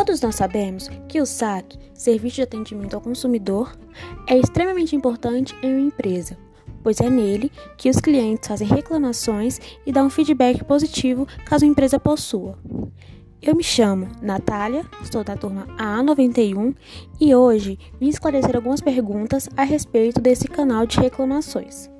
Todos nós sabemos que o SAC, Serviço de Atendimento ao Consumidor, é extremamente importante em uma empresa, pois é nele que os clientes fazem reclamações e dão um feedback positivo caso a empresa possua. Eu me chamo Natália, estou da turma A91 e hoje vim esclarecer algumas perguntas a respeito desse canal de reclamações.